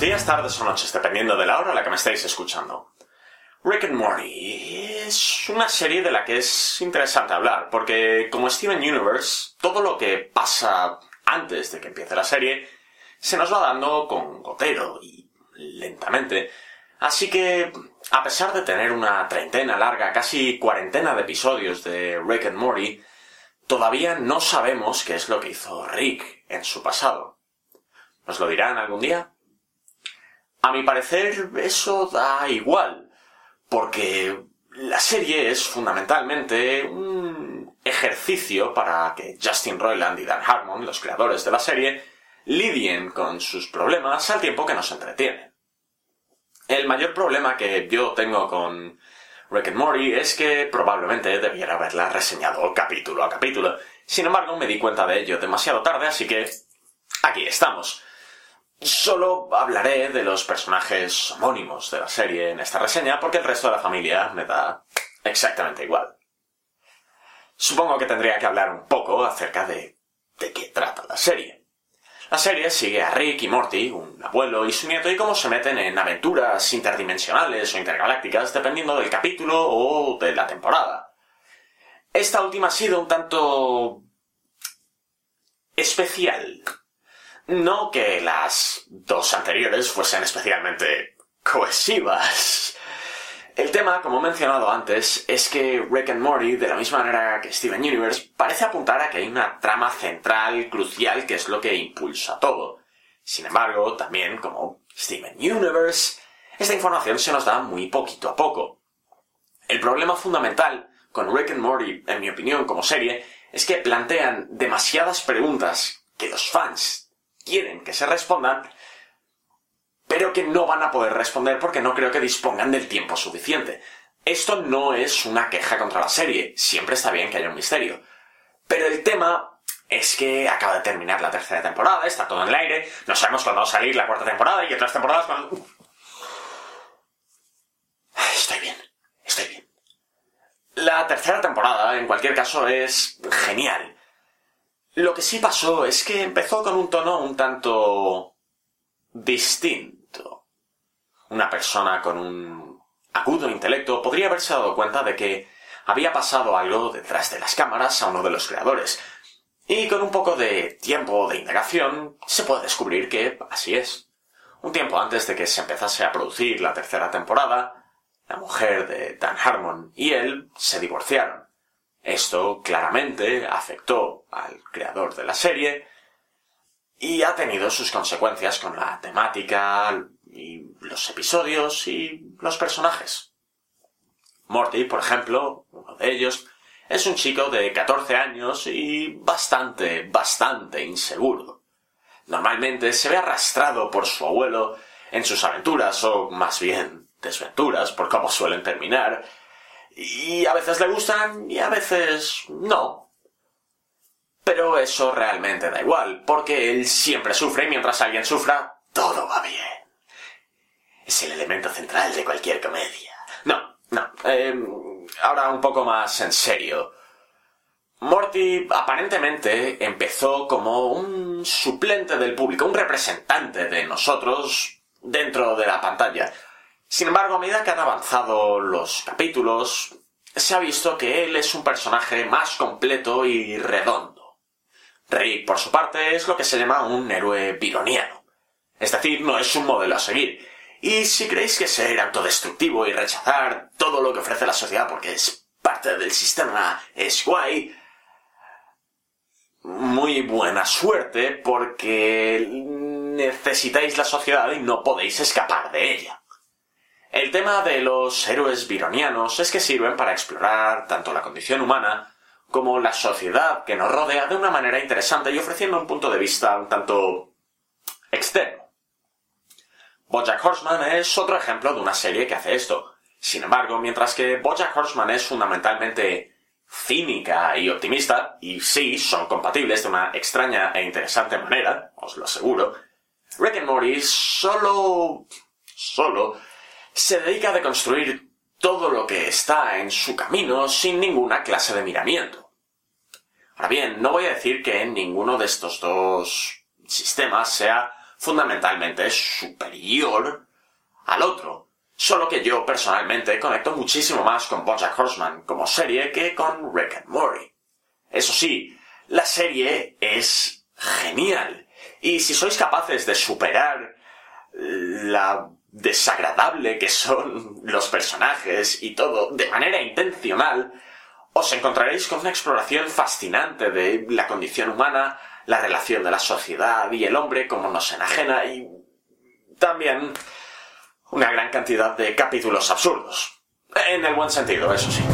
Días, tardes o noches, dependiendo de la hora a la que me estáis escuchando. Rick and Morty es una serie de la que es interesante hablar, porque como Steven Universe, todo lo que pasa antes de que empiece la serie se nos va dando con gotero y lentamente. Así que, a pesar de tener una treintena larga, casi cuarentena de episodios de Rick and Morty, todavía no sabemos qué es lo que hizo Rick en su pasado. ¿Nos lo dirán algún día? A mi parecer, eso da igual, porque la serie es fundamentalmente un ejercicio para que Justin Roiland y Dan Harmon, los creadores de la serie, lidien con sus problemas al tiempo que nos entretiene. El mayor problema que yo tengo con Rick and Morty es que probablemente debiera haberla reseñado capítulo a capítulo. Sin embargo, me di cuenta de ello demasiado tarde, así que aquí estamos. Solo hablaré de los personajes homónimos de la serie en esta reseña porque el resto de la familia me da exactamente igual. Supongo que tendría que hablar un poco acerca de de qué trata la serie. La serie sigue a Rick y Morty, un abuelo y su nieto, y cómo se meten en aventuras interdimensionales o intergalácticas dependiendo del capítulo o de la temporada. Esta última ha sido un tanto especial. No que las dos anteriores fuesen especialmente cohesivas. El tema, como he mencionado antes, es que Rick and Morty, de la misma manera que Steven Universe, parece apuntar a que hay una trama central crucial que es lo que impulsa todo. Sin embargo, también como Steven Universe, esta información se nos da muy poquito a poco. El problema fundamental con Rick and Morty, en mi opinión, como serie, es que plantean demasiadas preguntas que los fans quieren que se respondan pero que no van a poder responder porque no creo que dispongan del tiempo suficiente. Esto no es una queja contra la serie, siempre está bien que haya un misterio. Pero el tema es que acaba de terminar la tercera temporada, está todo en el aire, no sabemos cuándo va a salir la cuarta temporada y otras temporadas cuando... Estoy bien, estoy bien. La tercera temporada, en cualquier caso, es genial. Lo que sí pasó es que empezó con un tono un tanto distinto una persona con un agudo intelecto podría haberse dado cuenta de que había pasado algo detrás de las cámaras a uno de los creadores. Y con un poco de tiempo de indagación se puede descubrir que así es. Un tiempo antes de que se empezase a producir la tercera temporada, la mujer de Dan Harmon y él se divorciaron. Esto claramente afectó al creador de la serie y ha tenido sus consecuencias con la temática, y los episodios y los personajes. Morty, por ejemplo, uno de ellos, es un chico de 14 años y bastante, bastante inseguro. Normalmente se ve arrastrado por su abuelo en sus aventuras, o más bien desventuras, por cómo suelen terminar, y a veces le gustan y a veces no. Pero eso realmente da igual, porque él siempre sufre y mientras alguien sufra, todo va bien es el elemento central de cualquier comedia. No, no. Em, ahora un poco más en serio. Morty aparentemente empezó como un suplente del público, un representante de nosotros dentro de la pantalla. Sin embargo, a medida que han avanzado los capítulos, se ha visto que él es un personaje más completo y redondo. Rick, por su parte, es lo que se llama un héroe bironiano. Es decir, no es un modelo a seguir. Y si creéis que ser autodestructivo y rechazar todo lo que ofrece la sociedad porque es parte del sistema es guay, muy buena suerte porque necesitáis la sociedad y no podéis escapar de ella. El tema de los héroes bironianos es que sirven para explorar tanto la condición humana como la sociedad que nos rodea de una manera interesante y ofreciendo un punto de vista un tanto externo. Bojack Horseman es otro ejemplo de una serie que hace esto. Sin embargo, mientras que Bojack Horseman es fundamentalmente cínica y optimista, y sí, son compatibles de una extraña e interesante manera, os lo aseguro, Rick and Morty solo... solo... se dedica a deconstruir todo lo que está en su camino sin ninguna clase de miramiento. Ahora bien, no voy a decir que ninguno de estos dos sistemas sea fundamentalmente superior al otro. Solo que yo personalmente conecto muchísimo más con Bojack Horseman como serie que con Rick and Morty. Eso sí, la serie es genial. Y si sois capaces de superar la desagradable que son los personajes y todo de manera intencional, os encontraréis con una exploración fascinante de la condición humana, la relación de la sociedad y el hombre como nos enajena y también una gran cantidad de capítulos absurdos. En el buen sentido, eso sí.